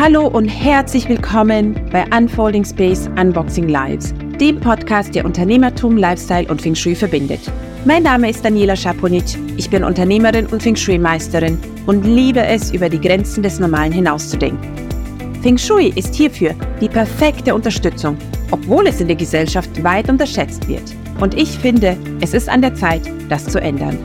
Hallo und herzlich willkommen bei Unfolding Space Unboxing Lives, dem Podcast, der Unternehmertum, Lifestyle und Feng Shui verbindet. Mein Name ist Daniela Schaponic, ich bin Unternehmerin und Feng Shui-Meisterin und liebe es, über die Grenzen des Normalen hinauszudenken. Feng Shui ist hierfür die perfekte Unterstützung, obwohl es in der Gesellschaft weit unterschätzt wird. Und ich finde, es ist an der Zeit, das zu ändern.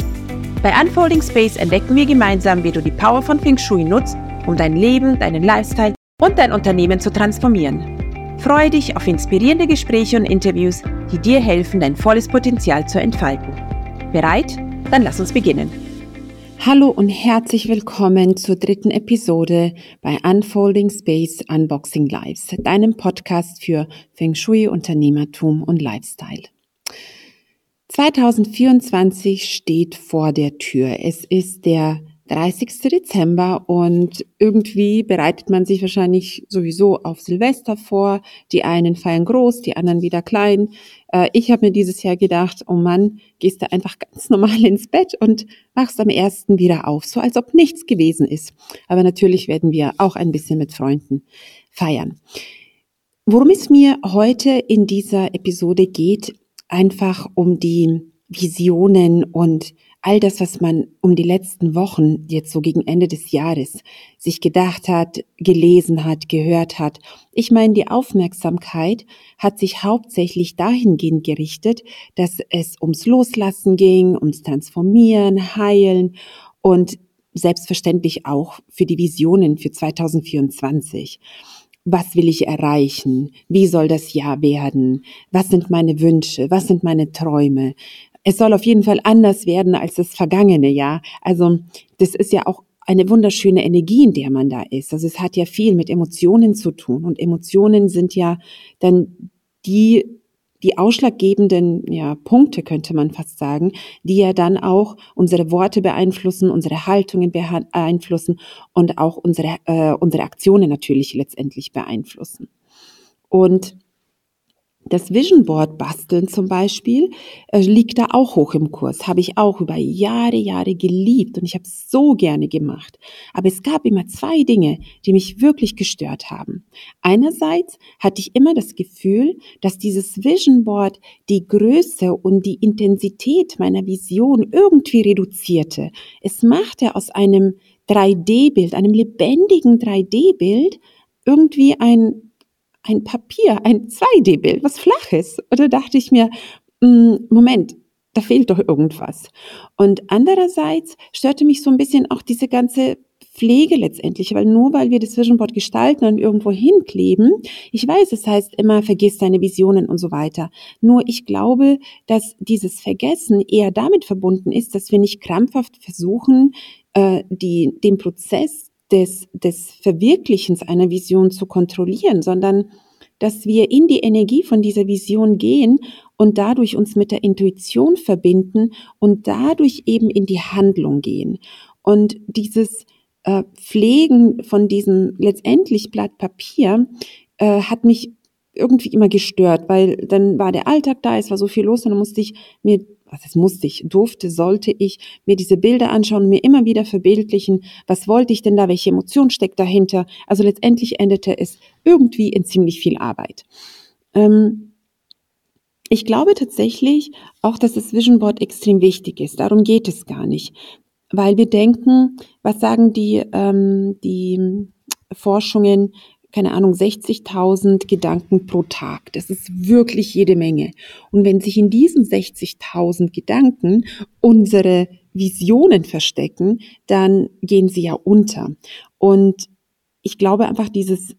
Bei Unfolding Space entdecken wir gemeinsam, wie du die Power von Feng Shui nutzt, um dein Leben, deinen Lifestyle und dein Unternehmen zu transformieren. Freue dich auf inspirierende Gespräche und Interviews, die dir helfen, dein volles Potenzial zu entfalten. Bereit? Dann lass uns beginnen. Hallo und herzlich willkommen zur dritten Episode bei Unfolding Space Unboxing Lives, deinem Podcast für Feng Shui, Unternehmertum und Lifestyle. 2024 steht vor der Tür. Es ist der 30. Dezember und irgendwie bereitet man sich wahrscheinlich sowieso auf Silvester vor. Die einen feiern groß, die anderen wieder klein. Äh, ich habe mir dieses Jahr gedacht, oh Mann, gehst du einfach ganz normal ins Bett und wachst am ersten wieder auf, so als ob nichts gewesen ist. Aber natürlich werden wir auch ein bisschen mit Freunden feiern. Worum es mir heute in dieser Episode geht, einfach um die Visionen und all das, was man um die letzten Wochen, jetzt so gegen Ende des Jahres, sich gedacht hat, gelesen hat, gehört hat. Ich meine, die Aufmerksamkeit hat sich hauptsächlich dahingehend gerichtet, dass es ums Loslassen ging, ums Transformieren, Heilen und selbstverständlich auch für die Visionen für 2024 was will ich erreichen? Wie soll das Jahr werden? Was sind meine Wünsche? Was sind meine Träume? Es soll auf jeden Fall anders werden als das vergangene Jahr. Also das ist ja auch eine wunderschöne Energie, in der man da ist. Also es hat ja viel mit Emotionen zu tun und Emotionen sind ja dann die die ausschlaggebenden ja, Punkte, könnte man fast sagen, die ja dann auch unsere Worte beeinflussen, unsere Haltungen beeinflussen und auch unsere, äh, unsere Aktionen natürlich letztendlich beeinflussen. Und das Vision Board basteln zum Beispiel äh, liegt da auch hoch im Kurs. Habe ich auch über Jahre, Jahre geliebt und ich habe es so gerne gemacht. Aber es gab immer zwei Dinge, die mich wirklich gestört haben. Einerseits hatte ich immer das Gefühl, dass dieses Vision Board die Größe und die Intensität meiner Vision irgendwie reduzierte. Es machte aus einem 3D-Bild, einem lebendigen 3D-Bild irgendwie ein ein Papier, ein 2D-Bild, was flaches. Und da dachte ich mir, hm, Moment, da fehlt doch irgendwas. Und andererseits störte mich so ein bisschen auch diese ganze Pflege letztendlich, weil nur weil wir das Vision Board gestalten und irgendwo hinkleben, ich weiß, es heißt immer, vergiss deine Visionen und so weiter. Nur ich glaube, dass dieses Vergessen eher damit verbunden ist, dass wir nicht krampfhaft versuchen, äh, die, den Prozess des, des Verwirklichens einer Vision zu kontrollieren, sondern dass wir in die Energie von dieser Vision gehen und dadurch uns mit der Intuition verbinden und dadurch eben in die Handlung gehen. Und dieses äh, Pflegen von diesem letztendlich Blatt Papier äh, hat mich irgendwie immer gestört, weil dann war der Alltag da, es war so viel los und dann musste ich mir was es musste ich, durfte, sollte ich mir diese Bilder anschauen, mir immer wieder verbildlichen, was wollte ich denn da, welche Emotion steckt dahinter. Also letztendlich endete es irgendwie in ziemlich viel Arbeit. Ähm, ich glaube tatsächlich auch, dass das Vision Board extrem wichtig ist. Darum geht es gar nicht. Weil wir denken, was sagen die, ähm, die Forschungen, keine Ahnung, 60.000 Gedanken pro Tag. Das ist wirklich jede Menge. Und wenn sich in diesen 60.000 Gedanken unsere Visionen verstecken, dann gehen sie ja unter. Und ich glaube einfach dieses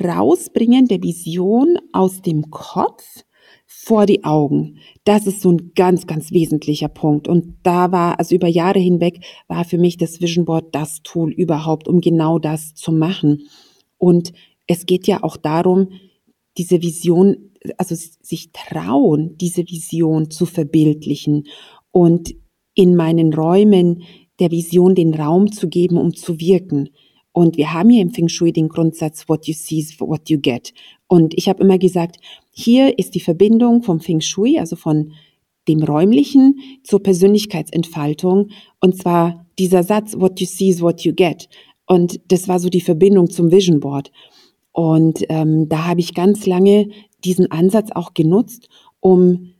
Rausbringen der Vision aus dem Kopf vor die Augen. Das ist so ein ganz, ganz wesentlicher Punkt. Und da war, also über Jahre hinweg, war für mich das Vision Board das Tool überhaupt, um genau das zu machen. Und es geht ja auch darum, diese Vision, also sich trauen, diese Vision zu verbildlichen und in meinen Räumen der Vision den Raum zu geben, um zu wirken. Und wir haben hier im Feng Shui den Grundsatz, what you see is what you get. Und ich habe immer gesagt, hier ist die Verbindung vom Feng Shui, also von dem Räumlichen zur Persönlichkeitsentfaltung. Und zwar dieser Satz, what you see is what you get. Und das war so die Verbindung zum Vision Board. Und ähm, da habe ich ganz lange diesen Ansatz auch genutzt, um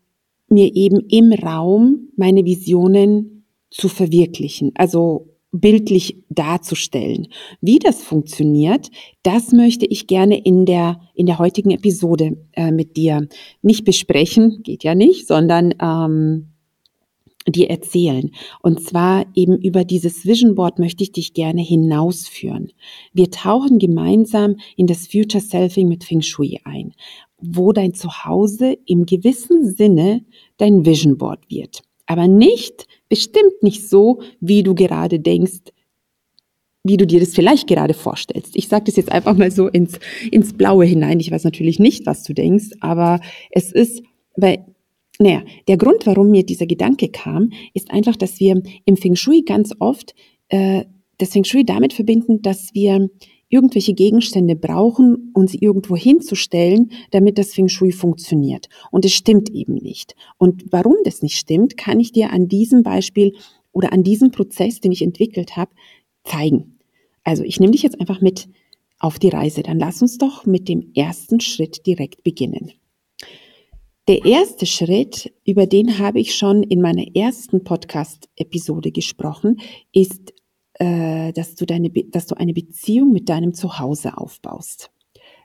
mir eben im Raum meine Visionen zu verwirklichen, also bildlich darzustellen. Wie das funktioniert, das möchte ich gerne in der, in der heutigen Episode äh, mit dir nicht besprechen, geht ja nicht, sondern ähm, dir erzählen. Und zwar eben über dieses Vision Board möchte ich dich gerne hinausführen. Wir tauchen gemeinsam in das Future Selfing mit Feng Shui ein, wo dein Zuhause im gewissen Sinne dein Vision Board wird. Aber nicht, bestimmt nicht so, wie du gerade denkst, wie du dir das vielleicht gerade vorstellst. Ich sage das jetzt einfach mal so ins, ins Blaue hinein. Ich weiß natürlich nicht, was du denkst, aber es ist, weil naja, der Grund, warum mir dieser Gedanke kam, ist einfach, dass wir im Feng Shui ganz oft äh, das Feng Shui damit verbinden, dass wir irgendwelche Gegenstände brauchen, um sie irgendwo hinzustellen, damit das Feng Shui funktioniert. Und es stimmt eben nicht. Und warum das nicht stimmt, kann ich dir an diesem Beispiel oder an diesem Prozess, den ich entwickelt habe, zeigen. Also ich nehme dich jetzt einfach mit auf die Reise. Dann lass uns doch mit dem ersten Schritt direkt beginnen. Der erste Schritt, über den habe ich schon in meiner ersten Podcast-Episode gesprochen, ist, äh, dass, du deine, dass du eine Beziehung mit deinem Zuhause aufbaust.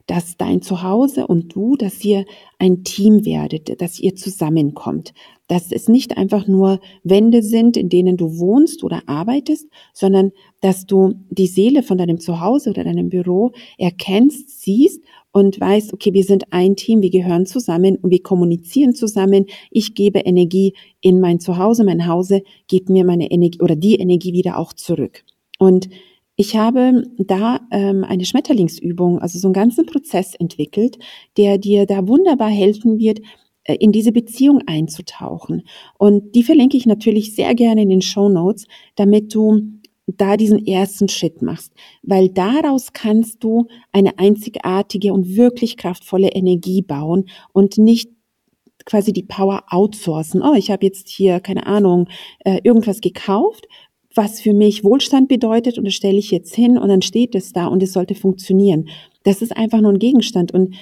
Dass dein Zuhause und du, dass ihr ein Team werdet, dass ihr zusammenkommt. Dass es nicht einfach nur Wände sind, in denen du wohnst oder arbeitest, sondern dass du die Seele von deinem Zuhause oder deinem Büro erkennst, siehst und weißt, okay, wir sind ein Team, wir gehören zusammen und wir kommunizieren zusammen. Ich gebe Energie in mein Zuhause, mein Hause gibt mir meine Energie oder die Energie wieder auch zurück. Und ich habe da ähm, eine Schmetterlingsübung, also so einen ganzen Prozess entwickelt, der dir da wunderbar helfen wird, äh, in diese Beziehung einzutauchen. Und die verlinke ich natürlich sehr gerne in den Show Notes, damit du da diesen ersten Schritt machst, weil daraus kannst du eine einzigartige und wirklich kraftvolle Energie bauen und nicht quasi die Power outsourcen. Oh, ich habe jetzt hier, keine Ahnung, äh, irgendwas gekauft, was für mich Wohlstand bedeutet und das stelle ich jetzt hin und dann steht es da und es sollte funktionieren. Das ist einfach nur ein Gegenstand und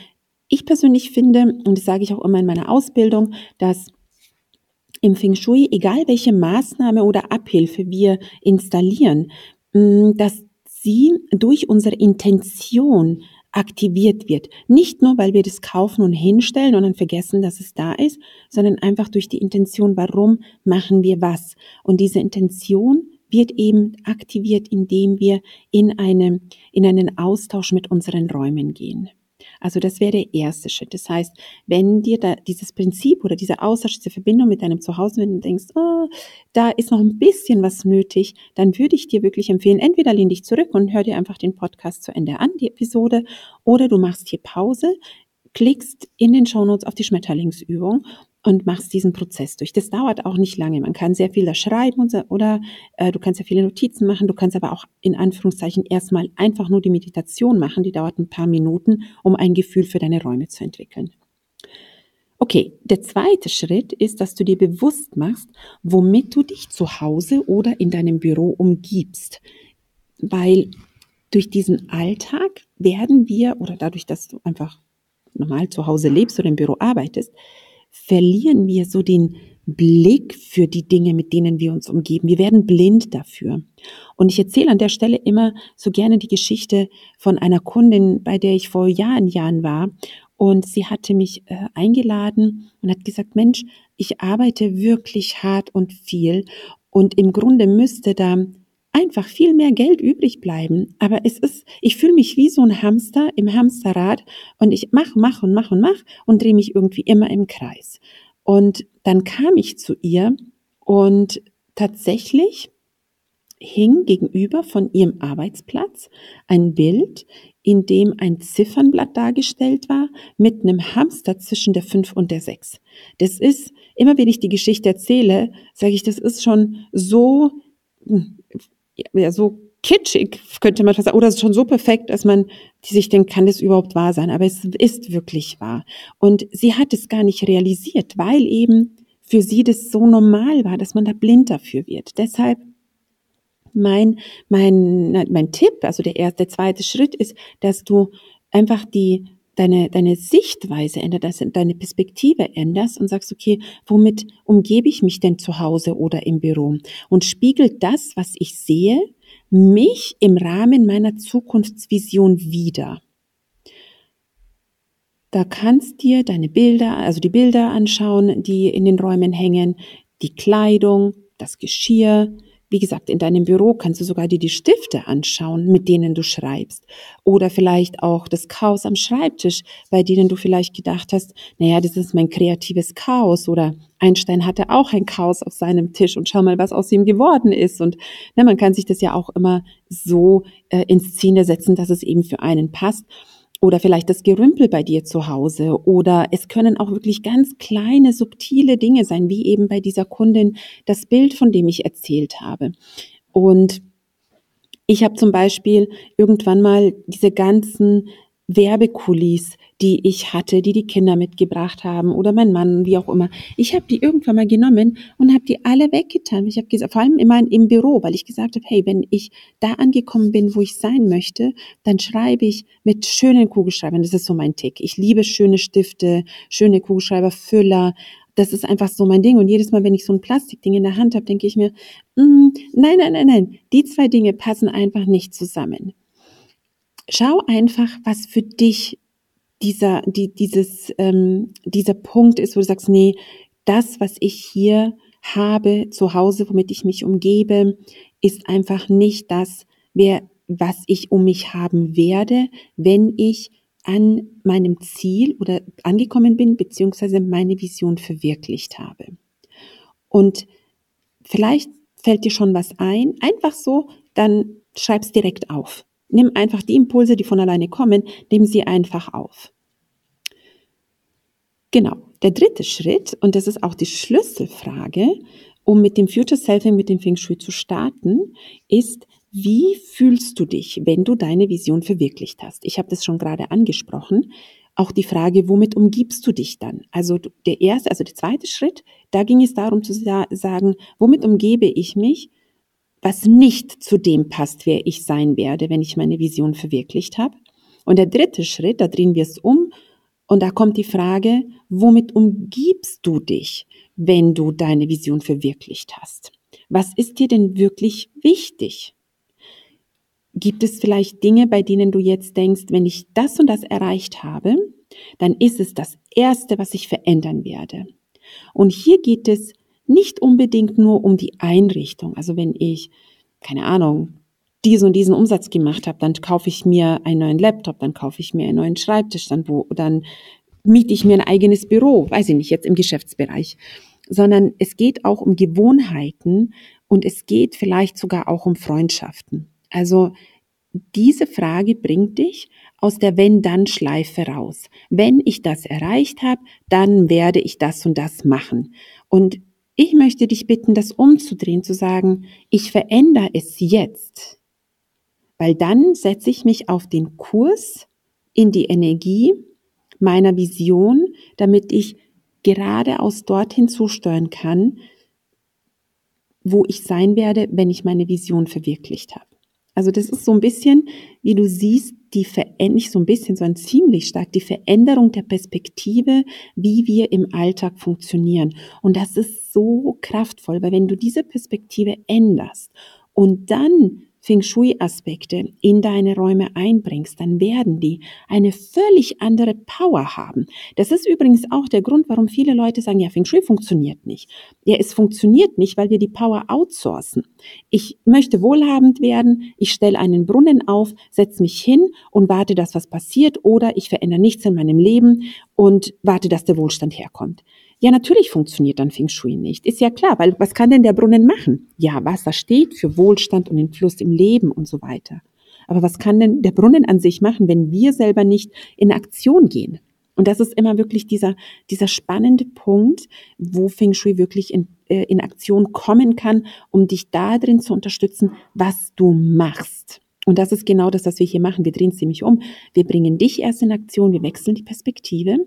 ich persönlich finde, und das sage ich auch immer in meiner Ausbildung, dass im Feng Shui, egal welche Maßnahme oder Abhilfe wir installieren, mm, dass sie durch unsere Intention aktiviert wird. Nicht nur, weil wir das kaufen und hinstellen und dann vergessen, dass es da ist, sondern einfach durch die Intention, warum machen wir was. Und diese Intention wird eben aktiviert, indem wir in, eine, in einen Austausch mit unseren Räumen gehen. Also das wäre der erste Schritt. Das heißt, wenn dir da dieses Prinzip oder diese Austausch, diese Verbindung mit deinem Zuhause, wenn du denkst, oh, da ist noch ein bisschen was nötig, dann würde ich dir wirklich empfehlen, entweder lehn dich zurück und hör dir einfach den Podcast zu Ende an, die Episode, oder du machst hier Pause, klickst in den Shownotes auf die Schmetterlingsübung und machst diesen Prozess durch. Das dauert auch nicht lange. Man kann sehr viel da schreiben und oder äh, du kannst ja viele Notizen machen. Du kannst aber auch in Anführungszeichen erstmal einfach nur die Meditation machen. Die dauert ein paar Minuten, um ein Gefühl für deine Räume zu entwickeln. Okay, der zweite Schritt ist, dass du dir bewusst machst, womit du dich zu Hause oder in deinem Büro umgibst. Weil durch diesen Alltag werden wir, oder dadurch, dass du einfach normal zu Hause lebst oder im Büro arbeitest, verlieren wir so den Blick für die Dinge, mit denen wir uns umgeben. Wir werden blind dafür. Und ich erzähle an der Stelle immer so gerne die Geschichte von einer Kundin, bei der ich vor Jahren, Jahren war. Und sie hatte mich äh, eingeladen und hat gesagt, Mensch, ich arbeite wirklich hart und viel. Und im Grunde müsste da einfach viel mehr Geld übrig bleiben. Aber es ist, ich fühle mich wie so ein Hamster im Hamsterrad und ich mach, mach und mach und mach und drehe mich irgendwie immer im Kreis. Und dann kam ich zu ihr und tatsächlich hing gegenüber von ihrem Arbeitsplatz ein Bild, in dem ein Ziffernblatt dargestellt war mit einem Hamster zwischen der 5 und der 6. Das ist, immer wenn ich die Geschichte erzähle, sage ich, das ist schon so hm, ja, so kitschig, könnte man sagen, oder schon so perfekt, dass man sich denkt, kann das überhaupt wahr sein? Aber es ist wirklich wahr. Und sie hat es gar nicht realisiert, weil eben für sie das so normal war, dass man da blind dafür wird. Deshalb Mein, mein, mein Tipp, also der erste, der zweite Schritt ist, dass du einfach die, deine, deine Sichtweise änderst, deine Perspektive änderst und sagst, okay, womit umgebe ich mich denn zu Hause oder im Büro? Und spiegelt das, was ich sehe, mich im Rahmen meiner Zukunftsvision wieder? Da kannst dir deine Bilder, also die Bilder anschauen, die in den Räumen hängen, die Kleidung, das Geschirr, wie gesagt, in deinem Büro kannst du sogar dir die Stifte anschauen, mit denen du schreibst. Oder vielleicht auch das Chaos am Schreibtisch, bei denen du vielleicht gedacht hast, naja, das ist mein kreatives Chaos. Oder Einstein hatte auch ein Chaos auf seinem Tisch und schau mal, was aus ihm geworden ist. Und na, man kann sich das ja auch immer so äh, in Szene setzen, dass es eben für einen passt oder vielleicht das Gerümpel bei dir zu Hause oder es können auch wirklich ganz kleine, subtile Dinge sein, wie eben bei dieser Kundin das Bild, von dem ich erzählt habe. Und ich habe zum Beispiel irgendwann mal diese ganzen Werbekulis, die ich hatte, die die Kinder mitgebracht haben oder mein Mann, wie auch immer. Ich habe die irgendwann mal genommen und habe die alle weggetan. Ich habe gesagt, vor allem immer im Büro, weil ich gesagt habe, hey, wenn ich da angekommen bin, wo ich sein möchte, dann schreibe ich mit schönen Kugelschreibern. Das ist so mein Tick. Ich liebe schöne Stifte, schöne Kugelschreiber, Füller. Das ist einfach so mein Ding. Und jedes Mal, wenn ich so ein Plastikding in der Hand habe, denke ich mir, mm, nein, nein, nein, nein, die zwei Dinge passen einfach nicht zusammen schau einfach, was für dich dieser, die, dieses, ähm, dieser Punkt ist, wo du sagst, nee, das, was ich hier habe zu Hause, womit ich mich umgebe, ist einfach nicht das, wer, was ich um mich haben werde, wenn ich an meinem Ziel oder angekommen bin, beziehungsweise meine Vision verwirklicht habe. Und vielleicht fällt dir schon was ein, einfach so, dann schreib's direkt auf. Nimm einfach die Impulse, die von alleine kommen, nimm sie einfach auf. Genau. Der dritte Schritt, und das ist auch die Schlüsselfrage, um mit dem Future Selfing, mit dem Feng Shui zu starten, ist, wie fühlst du dich, wenn du deine Vision verwirklicht hast? Ich habe das schon gerade angesprochen. Auch die Frage, womit umgibst du dich dann? Also der erste, also der zweite Schritt, da ging es darum zu sagen, womit umgebe ich mich? Was nicht zu dem passt, wer ich sein werde, wenn ich meine Vision verwirklicht habe. Und der dritte Schritt, da drehen wir es um und da kommt die Frage, womit umgibst du dich, wenn du deine Vision verwirklicht hast? Was ist dir denn wirklich wichtig? Gibt es vielleicht Dinge, bei denen du jetzt denkst, wenn ich das und das erreicht habe, dann ist es das Erste, was ich verändern werde. Und hier geht es nicht unbedingt nur um die Einrichtung. Also wenn ich, keine Ahnung, diesen und diesen Umsatz gemacht habe, dann kaufe ich mir einen neuen Laptop, dann kaufe ich mir einen neuen Schreibtisch, dann wo, dann miete ich mir ein eigenes Büro, weiß ich nicht, jetzt im Geschäftsbereich, sondern es geht auch um Gewohnheiten und es geht vielleicht sogar auch um Freundschaften. Also diese Frage bringt dich aus der Wenn-Dann-Schleife raus. Wenn ich das erreicht habe, dann werde ich das und das machen. Und ich möchte dich bitten, das umzudrehen, zu sagen, ich verändere es jetzt, weil dann setze ich mich auf den Kurs in die Energie meiner Vision, damit ich geradeaus dorthin zusteuern kann, wo ich sein werde, wenn ich meine Vision verwirklicht habe. Also das ist so ein bisschen, wie du siehst, die Veränderung, nicht so ein bisschen, sondern ziemlich stark die Veränderung der Perspektive, wie wir im Alltag funktionieren. Und das ist so kraftvoll, weil wenn du diese Perspektive änderst und dann Feng Shui-Aspekte in deine Räume einbringst, dann werden die eine völlig andere Power haben. Das ist übrigens auch der Grund, warum viele Leute sagen, ja, Feng Shui funktioniert nicht. Ja, es funktioniert nicht, weil wir die Power outsourcen. Ich möchte wohlhabend werden, ich stelle einen Brunnen auf, setze mich hin und warte, dass was passiert oder ich verändere nichts in meinem Leben und warte, dass der Wohlstand herkommt. Ja, natürlich funktioniert dann Feng Shui nicht. Ist ja klar, weil was kann denn der Brunnen machen? Ja, Wasser steht für Wohlstand und den Fluss im Leben und so weiter. Aber was kann denn der Brunnen an sich machen, wenn wir selber nicht in Aktion gehen? Und das ist immer wirklich dieser, dieser spannende Punkt, wo Feng Shui wirklich in, äh, in Aktion kommen kann, um dich da drin zu unterstützen, was du machst. Und das ist genau das, was wir hier machen. Wir drehen es ziemlich um. Wir bringen dich erst in Aktion, wir wechseln die Perspektive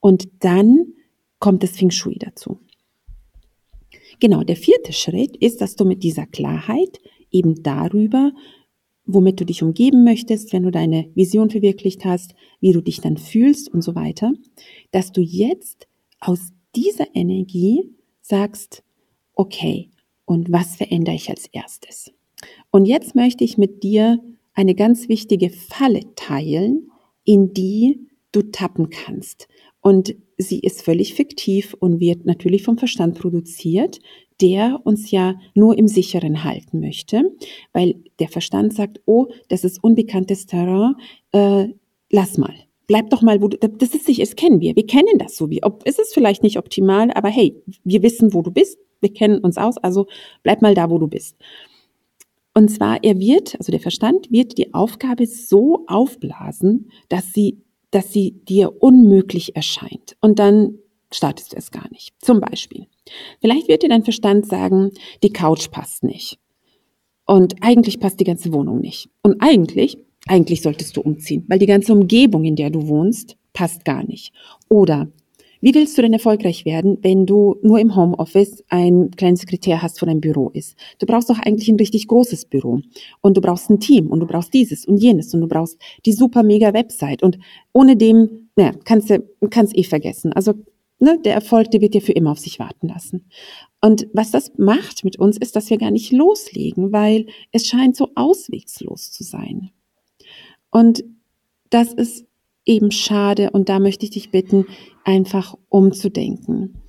und dann kommt das Feng Shui dazu. Genau, der vierte Schritt ist, dass du mit dieser Klarheit eben darüber, womit du dich umgeben möchtest, wenn du deine Vision verwirklicht hast, wie du dich dann fühlst und so weiter, dass du jetzt aus dieser Energie sagst, okay, und was verändere ich als erstes? Und jetzt möchte ich mit dir eine ganz wichtige Falle teilen, in die du tappen kannst. Und sie ist völlig fiktiv und wird natürlich vom Verstand produziert, der uns ja nur im Sicheren halten möchte, weil der Verstand sagt, oh, das ist unbekanntes Terrain, äh, lass mal. Bleib doch mal, wo du, das ist sich, es kennen wir, wir kennen das so wie, ob, ist es vielleicht nicht optimal, aber hey, wir wissen, wo du bist, wir kennen uns aus, also bleib mal da, wo du bist. Und zwar, er wird, also der Verstand wird die Aufgabe so aufblasen, dass sie, dass sie dir unmöglich erscheint. Und dann startest du es gar nicht. Zum Beispiel. Vielleicht wird dir dein Verstand sagen, die Couch passt nicht. Und eigentlich passt die ganze Wohnung nicht. Und eigentlich, eigentlich solltest du umziehen, weil die ganze Umgebung, in der du wohnst, passt gar nicht. Oder wie willst du denn erfolgreich werden, wenn du nur im Homeoffice ein kleines Sekretär hast, wo dein Büro ist? Du brauchst doch eigentlich ein richtig großes Büro. Und du brauchst ein Team und du brauchst dieses und jenes und du brauchst die super mega Website. Und ohne dem, naja, kannst du, kannst eh vergessen. Also, ne, der Erfolg, der wird dir für immer auf sich warten lassen. Und was das macht mit uns, ist, dass wir gar nicht loslegen, weil es scheint so auswegslos zu sein. Und das ist eben schade und da möchte ich dich bitten, einfach umzudenken.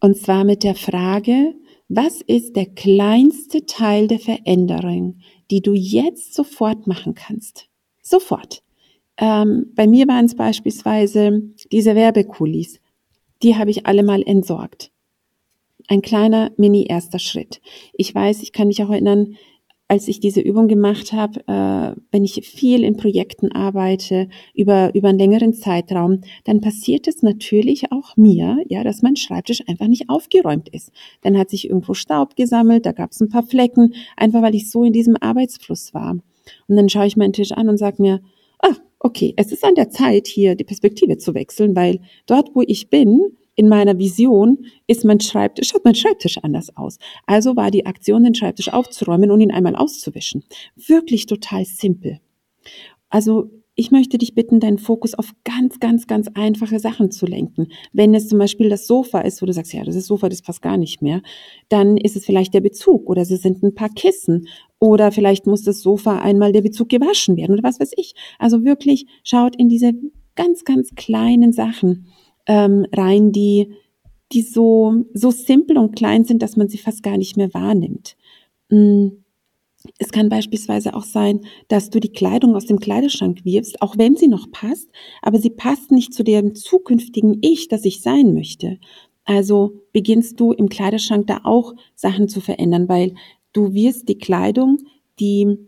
Und zwar mit der Frage, was ist der kleinste Teil der Veränderung, die du jetzt sofort machen kannst? Sofort. Ähm, bei mir waren es beispielsweise diese Werbekulis. Die habe ich alle mal entsorgt. Ein kleiner Mini-erster Schritt. Ich weiß, ich kann mich auch erinnern, als ich diese Übung gemacht habe, äh, wenn ich viel in Projekten arbeite, über, über einen längeren Zeitraum, dann passiert es natürlich auch mir, ja, dass mein Schreibtisch einfach nicht aufgeräumt ist. Dann hat sich irgendwo Staub gesammelt, da gab es ein paar Flecken, einfach weil ich so in diesem Arbeitsfluss war. Und dann schaue ich meinen Tisch an und sage mir, ah, okay, es ist an der Zeit, hier die Perspektive zu wechseln, weil dort, wo ich bin, in meiner Vision ist mein Schreibtisch, schaut mein Schreibtisch anders aus. Also war die Aktion, den Schreibtisch aufzuräumen und ihn einmal auszuwischen. Wirklich total simpel. Also ich möchte dich bitten, deinen Fokus auf ganz, ganz, ganz einfache Sachen zu lenken. Wenn es zum Beispiel das Sofa ist, wo du sagst, ja, das ist Sofa, das passt gar nicht mehr, dann ist es vielleicht der Bezug oder es sind ein paar Kissen oder vielleicht muss das Sofa einmal der Bezug gewaschen werden oder was weiß ich. Also wirklich schaut in diese ganz, ganz kleinen Sachen ähm, rein, die, die so, so simpel und klein sind, dass man sie fast gar nicht mehr wahrnimmt. Mm. Es kann beispielsweise auch sein, dass du die Kleidung aus dem Kleiderschrank wirfst, auch wenn sie noch passt, aber sie passt nicht zu dem zukünftigen Ich, das ich sein möchte. Also beginnst du im Kleiderschrank da auch Sachen zu verändern, weil du wirst die Kleidung, die,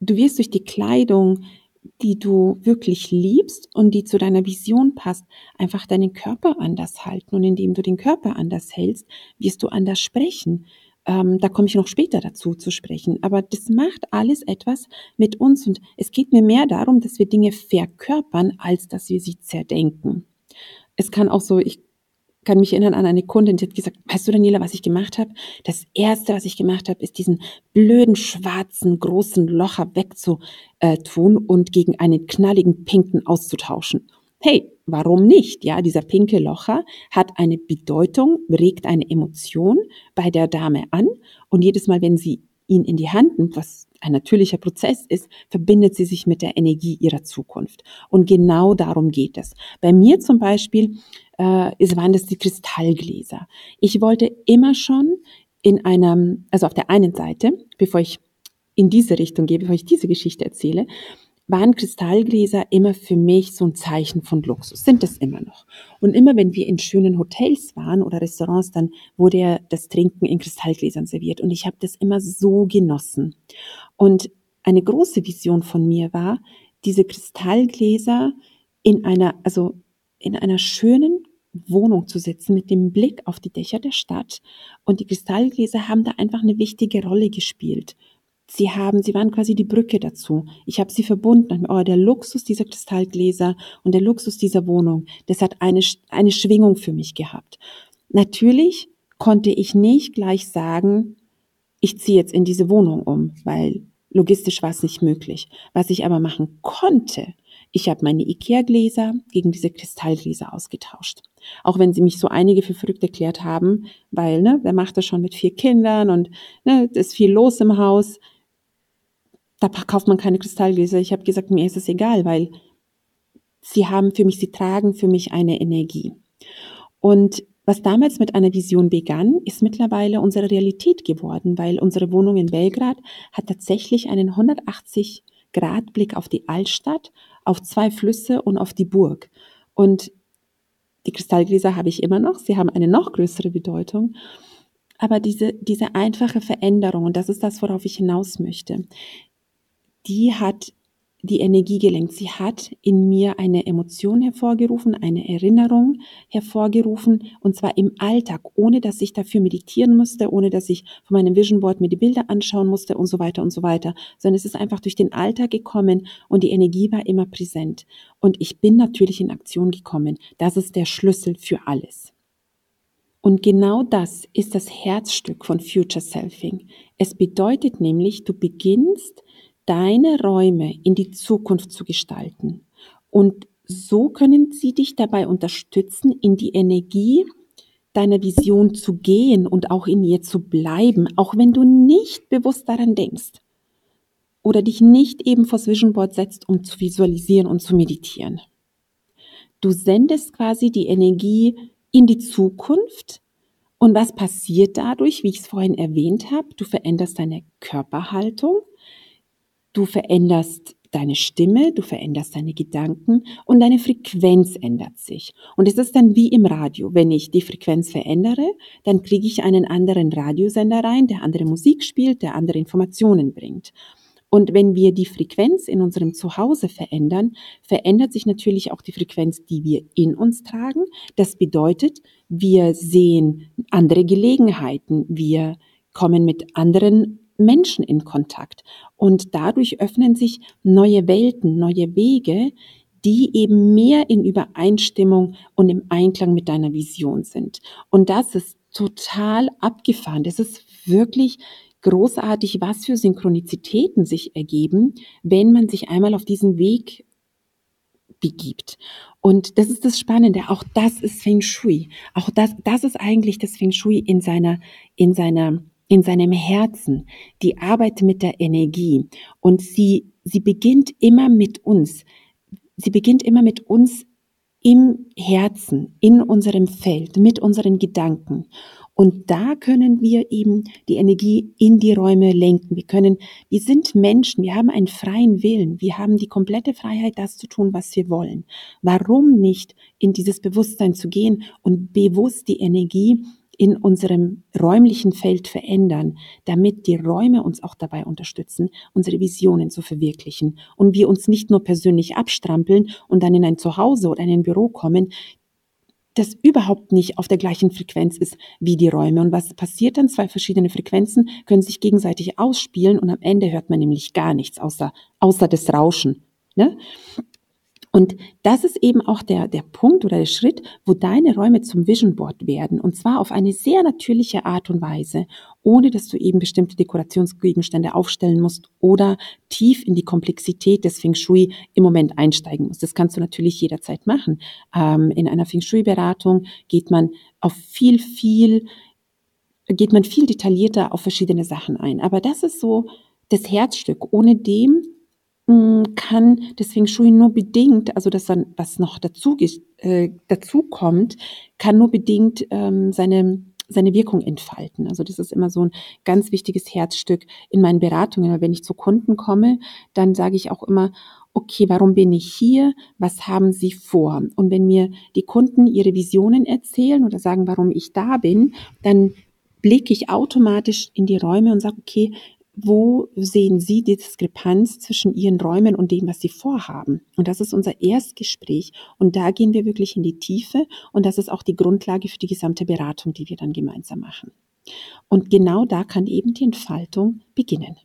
du wirst durch die Kleidung die du wirklich liebst und die zu deiner Vision passt, einfach deinen Körper anders halten. Und indem du den Körper anders hältst, wirst du anders sprechen. Ähm, da komme ich noch später dazu zu sprechen. Aber das macht alles etwas mit uns. Und es geht mir mehr darum, dass wir Dinge verkörpern, als dass wir sie zerdenken. Es kann auch so, ich kann mich erinnern an eine Kundin, die hat gesagt, weißt du Daniela, was ich gemacht habe? Das erste, was ich gemacht habe, ist diesen blöden schwarzen großen Locher wegzutun und gegen einen knalligen pinken auszutauschen. Hey, warum nicht? Ja, dieser pinke Locher hat eine Bedeutung, regt eine Emotion bei der Dame an und jedes Mal, wenn sie ihn in die Hand nimmt, was ein natürlicher Prozess ist, verbindet sie sich mit der Energie ihrer Zukunft. Und genau darum geht es. Bei mir zum Beispiel äh, waren das die Kristallgläser. Ich wollte immer schon in einem, also auf der einen Seite, bevor ich in diese Richtung gehe, bevor ich diese Geschichte erzähle, waren Kristallgläser immer für mich so ein Zeichen von Luxus, sind es immer noch. Und immer wenn wir in schönen Hotels waren oder Restaurants, dann wurde ja das Trinken in Kristallgläsern serviert und ich habe das immer so genossen. Und eine große Vision von mir war, diese Kristallgläser in einer, also in einer schönen Wohnung zu sitzen mit dem Blick auf die Dächer der Stadt. Und die Kristallgläser haben da einfach eine wichtige Rolle gespielt. Sie haben, sie waren quasi die Brücke dazu. Ich habe sie verbunden. Oh, der Luxus dieser Kristallgläser und der Luxus dieser Wohnung, das hat eine, eine Schwingung für mich gehabt. Natürlich konnte ich nicht gleich sagen, ich ziehe jetzt in diese Wohnung um, weil logistisch war es nicht möglich. Was ich aber machen konnte, ich habe meine Ikea-Gläser gegen diese Kristallgläser ausgetauscht. Auch wenn sie mich so einige für verrückt erklärt haben, weil, ne, wer macht das schon mit vier Kindern und ne, ist viel los im Haus. Da kauft man keine Kristallgläser. Ich habe gesagt, mir ist es egal, weil sie haben für mich, sie tragen für mich eine Energie. Und was damals mit einer Vision begann, ist mittlerweile unsere Realität geworden, weil unsere Wohnung in Belgrad hat tatsächlich einen 180 Grad Blick auf die Altstadt, auf zwei Flüsse und auf die Burg. Und die Kristallgläser habe ich immer noch, sie haben eine noch größere Bedeutung. Aber diese, diese einfache Veränderung, und das ist das, worauf ich hinaus möchte, die hat die Energie gelenkt. Sie hat in mir eine Emotion hervorgerufen, eine Erinnerung hervorgerufen, und zwar im Alltag, ohne dass ich dafür meditieren musste, ohne dass ich von meinem Vision Board mir die Bilder anschauen musste und so weiter und so weiter, sondern es ist einfach durch den Alltag gekommen und die Energie war immer präsent. Und ich bin natürlich in Aktion gekommen. Das ist der Schlüssel für alles. Und genau das ist das Herzstück von Future Selfing. Es bedeutet nämlich, du beginnst deine Räume in die Zukunft zu gestalten. Und so können sie dich dabei unterstützen, in die Energie deiner Vision zu gehen und auch in ihr zu bleiben, auch wenn du nicht bewusst daran denkst oder dich nicht eben vors Vision Board setzt, um zu visualisieren und zu meditieren. Du sendest quasi die Energie in die Zukunft und was passiert dadurch, wie ich es vorhin erwähnt habe? Du veränderst deine Körperhaltung, Du veränderst deine Stimme, du veränderst deine Gedanken und deine Frequenz ändert sich. Und es ist dann wie im Radio. Wenn ich die Frequenz verändere, dann kriege ich einen anderen Radiosender rein, der andere Musik spielt, der andere Informationen bringt. Und wenn wir die Frequenz in unserem Zuhause verändern, verändert sich natürlich auch die Frequenz, die wir in uns tragen. Das bedeutet, wir sehen andere Gelegenheiten, wir kommen mit anderen Menschen in Kontakt. Und dadurch öffnen sich neue Welten, neue Wege, die eben mehr in Übereinstimmung und im Einklang mit deiner Vision sind. Und das ist total abgefahren. Das ist wirklich großartig, was für Synchronizitäten sich ergeben, wenn man sich einmal auf diesen Weg begibt. Und das ist das Spannende. Auch das ist Feng Shui. Auch das, das ist eigentlich das Feng Shui in seiner, in seiner in seinem Herzen, die Arbeit mit der Energie. Und sie, sie beginnt immer mit uns. Sie beginnt immer mit uns im Herzen, in unserem Feld, mit unseren Gedanken. Und da können wir eben die Energie in die Räume lenken. Wir können, wir sind Menschen, wir haben einen freien Willen, wir haben die komplette Freiheit, das zu tun, was wir wollen. Warum nicht in dieses Bewusstsein zu gehen und bewusst die Energie in unserem räumlichen Feld verändern, damit die Räume uns auch dabei unterstützen, unsere Visionen zu verwirklichen und wir uns nicht nur persönlich abstrampeln und dann in ein Zuhause oder in ein Büro kommen, das überhaupt nicht auf der gleichen Frequenz ist wie die Räume. Und was passiert dann? Zwei verschiedene Frequenzen können sich gegenseitig ausspielen und am Ende hört man nämlich gar nichts außer, außer das Rauschen. Ne? Und das ist eben auch der, der Punkt oder der Schritt, wo deine Räume zum Vision Board werden. Und zwar auf eine sehr natürliche Art und Weise, ohne dass du eben bestimmte Dekorationsgegenstände aufstellen musst oder tief in die Komplexität des Feng Shui im Moment einsteigen musst. Das kannst du natürlich jederzeit machen. Ähm, in einer Feng Shui-Beratung geht man auf viel, viel, geht man viel detaillierter auf verschiedene Sachen ein. Aber das ist so das Herzstück. Ohne dem hm, kann deswegen Shui nur bedingt, also das dann, was noch dazu, äh, dazu kommt, kann nur bedingt ähm, seine, seine Wirkung entfalten. Also das ist immer so ein ganz wichtiges Herzstück in meinen Beratungen. Wenn ich zu Kunden komme, dann sage ich auch immer, okay, warum bin ich hier? Was haben Sie vor? Und wenn mir die Kunden ihre Visionen erzählen oder sagen, warum ich da bin, dann blicke ich automatisch in die Räume und sage, okay, wo sehen Sie die Diskrepanz zwischen Ihren Räumen und dem, was Sie vorhaben? Und das ist unser Erstgespräch. Und da gehen wir wirklich in die Tiefe. Und das ist auch die Grundlage für die gesamte Beratung, die wir dann gemeinsam machen. Und genau da kann eben die Entfaltung beginnen.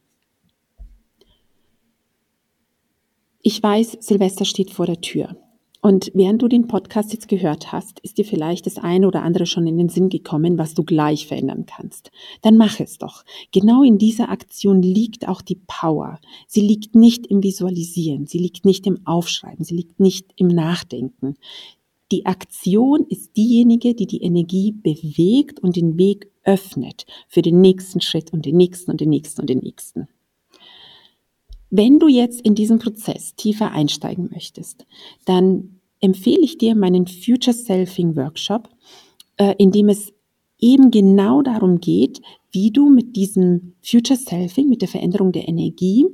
Ich weiß, Silvester steht vor der Tür. Und während du den Podcast jetzt gehört hast, ist dir vielleicht das eine oder andere schon in den Sinn gekommen, was du gleich verändern kannst. Dann mach es doch. Genau in dieser Aktion liegt auch die Power. Sie liegt nicht im Visualisieren, sie liegt nicht im Aufschreiben, sie liegt nicht im Nachdenken. Die Aktion ist diejenige, die die Energie bewegt und den Weg öffnet für den nächsten Schritt und den nächsten und den nächsten und den nächsten. Wenn du jetzt in diesen Prozess tiefer einsteigen möchtest, dann empfehle ich dir meinen Future Selfing Workshop, äh, in dem es eben genau darum geht, wie du mit diesem Future Selfing, mit der Veränderung der Energie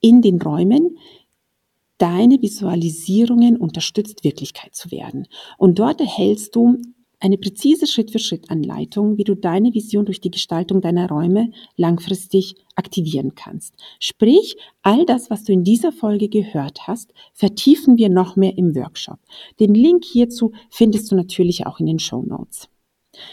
in den Räumen deine Visualisierungen unterstützt, Wirklichkeit zu werden. Und dort erhältst du eine präzise Schritt-für-Schritt-Anleitung, wie du deine Vision durch die Gestaltung deiner Räume langfristig aktivieren kannst. Sprich, all das, was du in dieser Folge gehört hast, vertiefen wir noch mehr im Workshop. Den Link hierzu findest du natürlich auch in den Show Notes.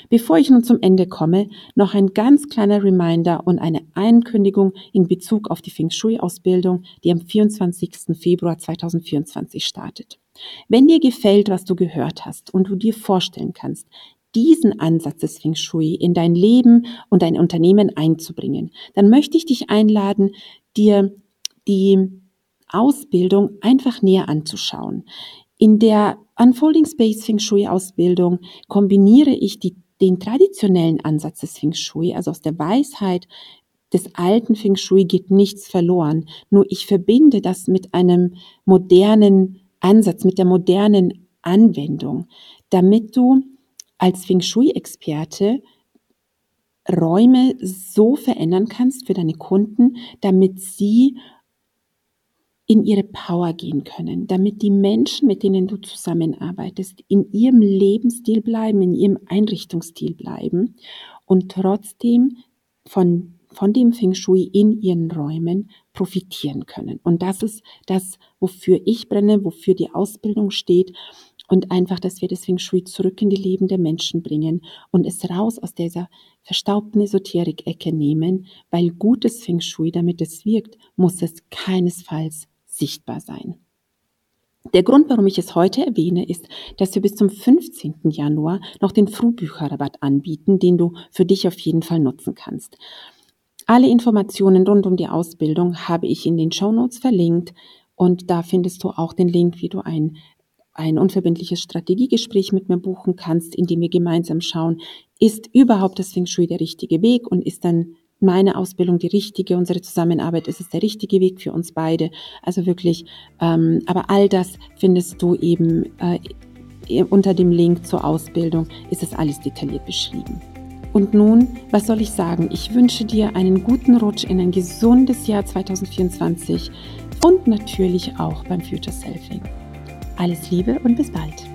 Bevor ich nun zum Ende komme, noch ein ganz kleiner Reminder und eine Ankündigung in Bezug auf die Feng Shui-Ausbildung, die am 24. Februar 2024 startet. Wenn dir gefällt, was du gehört hast und du dir vorstellen kannst, diesen Ansatz des Feng Shui in dein Leben und dein Unternehmen einzubringen, dann möchte ich dich einladen, dir die Ausbildung einfach näher anzuschauen. In der Unfolding Space Feng Shui Ausbildung kombiniere ich die, den traditionellen Ansatz des Feng Shui, also aus der Weisheit des alten Feng Shui geht nichts verloren. Nur ich verbinde das mit einem modernen Ansatz, mit der modernen Anwendung, damit du als Feng Shui-Experte Räume so verändern kannst für deine Kunden, damit sie in ihre Power gehen können, damit die Menschen, mit denen du zusammenarbeitest, in ihrem Lebensstil bleiben, in ihrem Einrichtungsstil bleiben und trotzdem von von dem Feng Shui in ihren Räumen profitieren können. Und das ist das, wofür ich brenne, wofür die Ausbildung steht und einfach, dass wir das Feng Shui zurück in die Leben der Menschen bringen und es raus aus dieser verstaubten Esoterik-Ecke nehmen, weil gutes Feng Shui, damit es wirkt, muss es keinesfalls sichtbar sein. Der Grund, warum ich es heute erwähne, ist, dass wir bis zum 15. Januar noch den Frühbücherrabatt anbieten, den du für dich auf jeden Fall nutzen kannst. Alle Informationen rund um die Ausbildung habe ich in den Show Notes verlinkt und da findest du auch den Link, wie du ein, ein unverbindliches Strategiegespräch mit mir buchen kannst, in dem wir gemeinsam schauen, ist überhaupt das Feng Shui der richtige Weg und ist dann meine Ausbildung die richtige, unsere Zusammenarbeit ist es der richtige Weg für uns beide. Also wirklich, ähm, aber all das findest du eben äh, unter dem Link zur Ausbildung, ist es alles detailliert beschrieben. Und nun, was soll ich sagen? Ich wünsche dir einen guten Rutsch in ein gesundes Jahr 2024 und natürlich auch beim Future Selfing. Alles Liebe und bis bald.